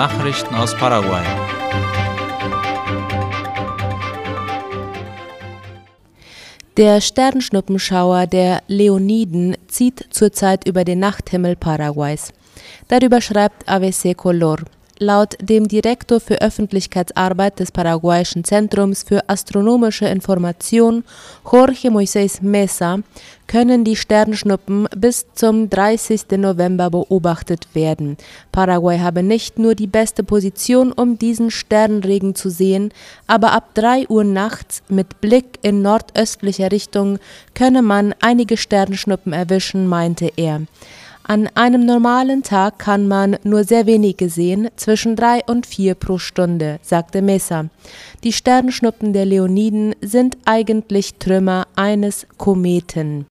Nachrichten aus Paraguay. Der Sternschnuppenschauer der Leoniden zieht zurzeit über den Nachthimmel Paraguays. Darüber schreibt AVC Color. Laut dem Direktor für Öffentlichkeitsarbeit des paraguayischen Zentrums für astronomische Information, Jorge Moisés Mesa, können die Sternschnuppen bis zum 30. November beobachtet werden. Paraguay habe nicht nur die beste Position, um diesen Sternregen zu sehen, aber ab 3 Uhr nachts mit Blick in nordöstlicher Richtung könne man einige Sternschnuppen erwischen, meinte er. An einem normalen Tag kann man nur sehr wenige sehen, zwischen drei und vier pro Stunde, sagte Mesa. Die Sternschnuppen der Leoniden sind eigentlich Trümmer eines Kometen.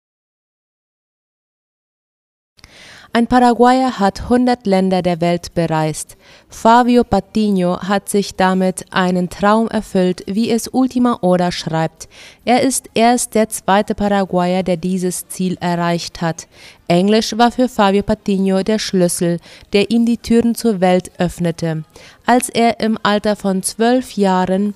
Ein Paraguayer hat 100 Länder der Welt bereist. Fabio Patino hat sich damit einen Traum erfüllt, wie es Ultima Hora schreibt. Er ist erst der zweite Paraguayer, der dieses Ziel erreicht hat. Englisch war für Fabio Patino der Schlüssel, der ihm die Türen zur Welt öffnete. Als er im Alter von zwölf Jahren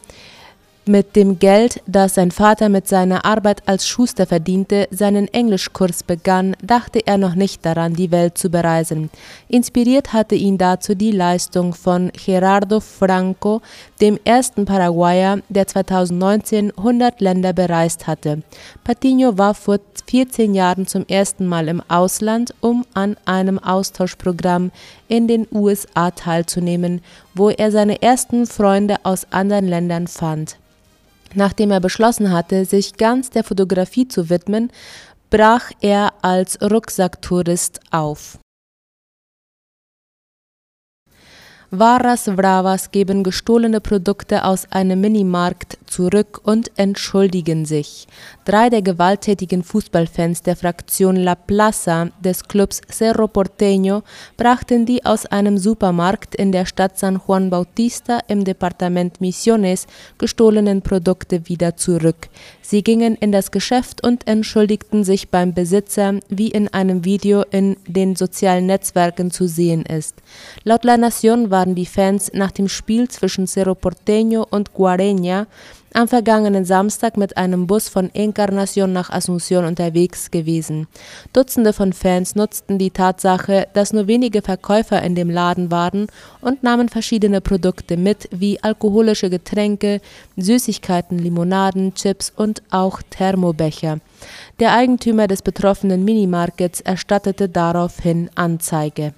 mit dem Geld, das sein Vater mit seiner Arbeit als Schuster verdiente, seinen Englischkurs begann, dachte er noch nicht daran, die Welt zu bereisen. Inspiriert hatte ihn dazu die Leistung von Gerardo Franco, dem ersten Paraguayer, der 2019 100 Länder bereist hatte. Patino war vor 14 Jahren zum ersten Mal im Ausland, um an einem Austauschprogramm in den USA teilzunehmen, wo er seine ersten Freunde aus anderen Ländern fand. Nachdem er beschlossen hatte, sich ganz der Fotografie zu widmen, brach er als Rucksacktourist auf. Varas Bravas geben gestohlene Produkte aus einem Minimarkt zurück und entschuldigen sich. Drei der gewalttätigen Fußballfans der Fraktion La Plaza des Clubs Cerro Porteño brachten die aus einem Supermarkt in der Stadt San Juan Bautista im Departement Misiones gestohlenen Produkte wieder zurück. Sie gingen in das Geschäft und entschuldigten sich beim Besitzer, wie in einem Video in den sozialen Netzwerken zu sehen ist. Laut La Nación waren die Fans nach dem Spiel zwischen Cerro Porteño und Guareña am vergangenen Samstag mit einem Bus von Encarnacion nach Asunción unterwegs gewesen. Dutzende von Fans nutzten die Tatsache, dass nur wenige Verkäufer in dem Laden waren und nahmen verschiedene Produkte mit, wie alkoholische Getränke, Süßigkeiten, Limonaden, Chips und auch Thermobecher. Der Eigentümer des betroffenen Minimarkets erstattete daraufhin Anzeige.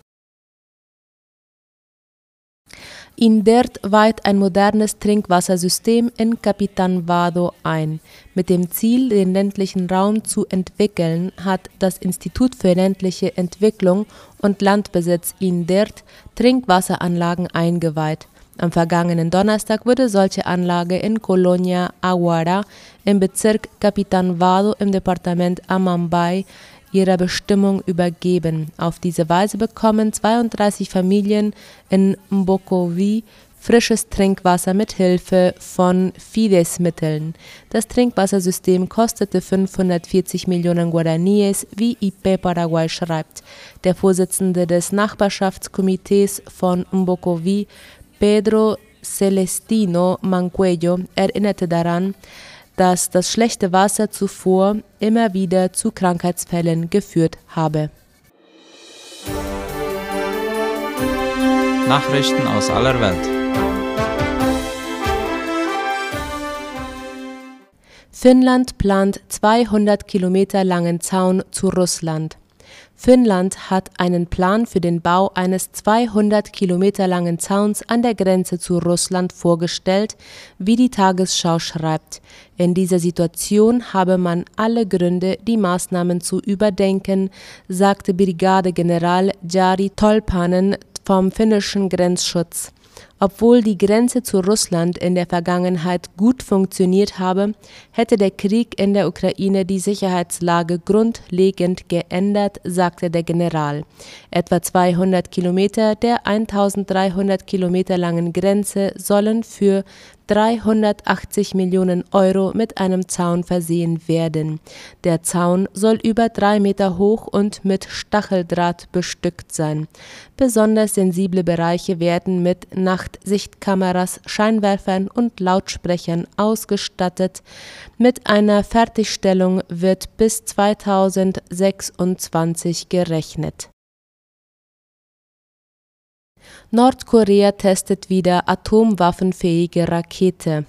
INDERT weiht ein modernes Trinkwassersystem in Capitan Vado ein. Mit dem Ziel, den ländlichen Raum zu entwickeln, hat das Institut für ländliche Entwicklung und Landbesitz INDERT Trinkwasseranlagen eingeweiht. Am vergangenen Donnerstag wurde solche Anlage in Colonia Aguara im Bezirk Capitan Vado im Departement Amambay ihrer Bestimmung übergeben. Auf diese Weise bekommen 32 Familien in Mbokovi frisches Trinkwasser mit Hilfe von Fides-Mitteln. Das Trinkwassersystem kostete 540 Millionen Guaraníes, wie IP Paraguay schreibt. Der Vorsitzende des Nachbarschaftskomitees von Mbokovi, Pedro Celestino Mancuello, erinnerte daran, dass das schlechte Wasser zuvor immer wieder zu Krankheitsfällen geführt habe. Nachrichten aus aller Welt. Finnland plant 200 Kilometer langen Zaun zu Russland. Finnland hat einen Plan für den Bau eines 200 Kilometer langen Zauns an der Grenze zu Russland vorgestellt, wie die Tagesschau schreibt. In dieser Situation habe man alle Gründe, die Maßnahmen zu überdenken, sagte Brigadegeneral Jari Tolpanen vom finnischen Grenzschutz. Obwohl die Grenze zu Russland in der Vergangenheit gut funktioniert habe, hätte der Krieg in der Ukraine die Sicherheitslage grundlegend geändert, sagte der General. Etwa 200 Kilometer der 1300 Kilometer langen Grenze sollen für 380 Millionen Euro mit einem Zaun versehen werden. Der Zaun soll über drei Meter hoch und mit Stacheldraht bestückt sein. Besonders sensible Bereiche werden mit Nachtsichtkameras, Scheinwerfern und Lautsprechern ausgestattet. Mit einer Fertigstellung wird bis 2026 gerechnet. Nordkorea testet wieder atomwaffenfähige Rakete.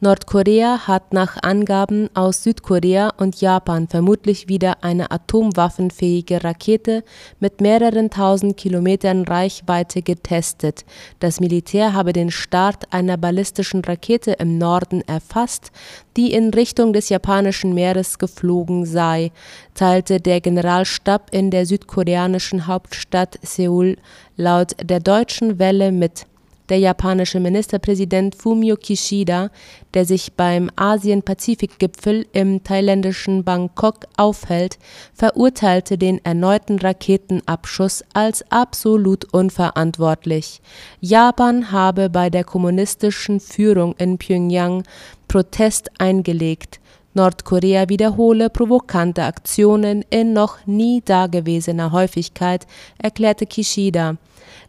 Nordkorea hat nach Angaben aus Südkorea und Japan vermutlich wieder eine atomwaffenfähige Rakete mit mehreren tausend Kilometern Reichweite getestet. Das Militär habe den Start einer ballistischen Rakete im Norden erfasst, die in Richtung des japanischen Meeres geflogen sei, teilte der Generalstab in der südkoreanischen Hauptstadt Seoul laut der Deutschen Welle mit der japanische Ministerpräsident Fumio Kishida, der sich beim Asien-Pazifik-Gipfel im thailändischen Bangkok aufhält, verurteilte den erneuten Raketenabschuss als absolut unverantwortlich. Japan habe bei der kommunistischen Führung in Pyongyang Protest eingelegt. Nordkorea wiederhole provokante Aktionen in noch nie dagewesener Häufigkeit, erklärte Kishida.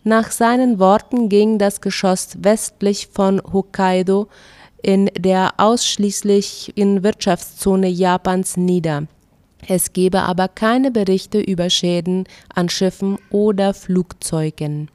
Nach seinen Worten ging das Geschoss westlich von Hokkaido in der ausschließlichen Wirtschaftszone Japans nieder. Es gebe aber keine Berichte über Schäden an Schiffen oder Flugzeugen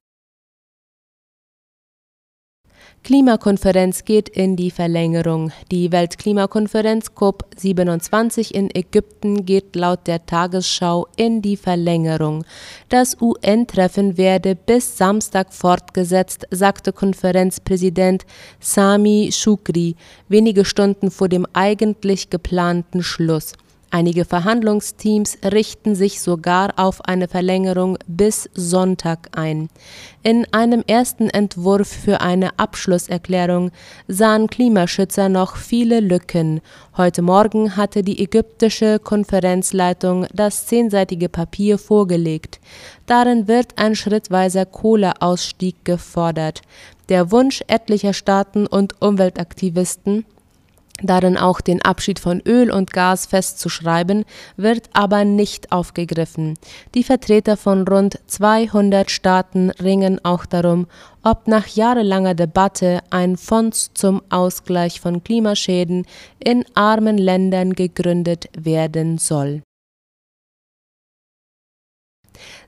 Klimakonferenz geht in die Verlängerung. Die Weltklimakonferenz COP27 in Ägypten geht laut der Tagesschau in die Verlängerung. Das UN-Treffen werde bis Samstag fortgesetzt, sagte Konferenzpräsident Sami Shukri wenige Stunden vor dem eigentlich geplanten Schluss. Einige Verhandlungsteams richten sich sogar auf eine Verlängerung bis Sonntag ein. In einem ersten Entwurf für eine Abschlusserklärung sahen Klimaschützer noch viele Lücken. Heute Morgen hatte die ägyptische Konferenzleitung das zehnseitige Papier vorgelegt. Darin wird ein schrittweiser Kohleausstieg gefordert. Der Wunsch etlicher Staaten und Umweltaktivisten, darin auch den Abschied von Öl und Gas festzuschreiben, wird aber nicht aufgegriffen. Die Vertreter von rund 200 Staaten ringen auch darum, ob nach jahrelanger Debatte ein Fonds zum Ausgleich von Klimaschäden in armen Ländern gegründet werden soll.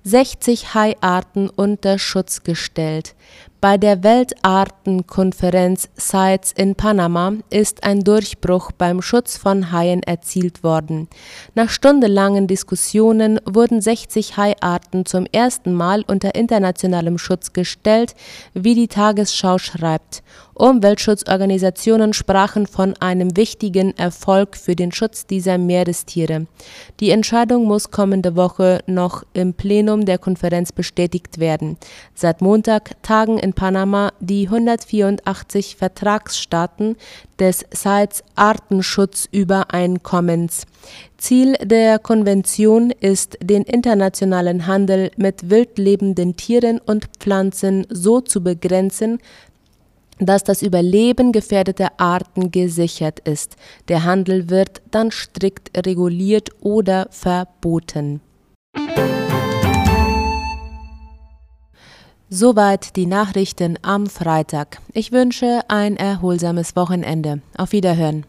60 Haiarten unter Schutz gestellt. Bei der Weltartenkonferenz CITES in Panama ist ein Durchbruch beim Schutz von Haien erzielt worden. Nach stundenlangen Diskussionen wurden 60 Haiarten zum ersten Mal unter internationalem Schutz gestellt, wie die Tagesschau schreibt. Umweltschutzorganisationen sprachen von einem wichtigen Erfolg für den Schutz dieser Meerestiere. Die Entscheidung muss kommende Woche noch im Plenum der Konferenz bestätigt werden. Seit Montag tagen in Panama die 184 Vertragsstaaten des CITES Artenschutzübereinkommens. Ziel der Konvention ist, den internationalen Handel mit wildlebenden Tieren und Pflanzen so zu begrenzen, dass das Überleben gefährdeter Arten gesichert ist. Der Handel wird dann strikt reguliert oder verboten. Soweit die Nachrichten am Freitag. Ich wünsche ein erholsames Wochenende. Auf Wiederhören.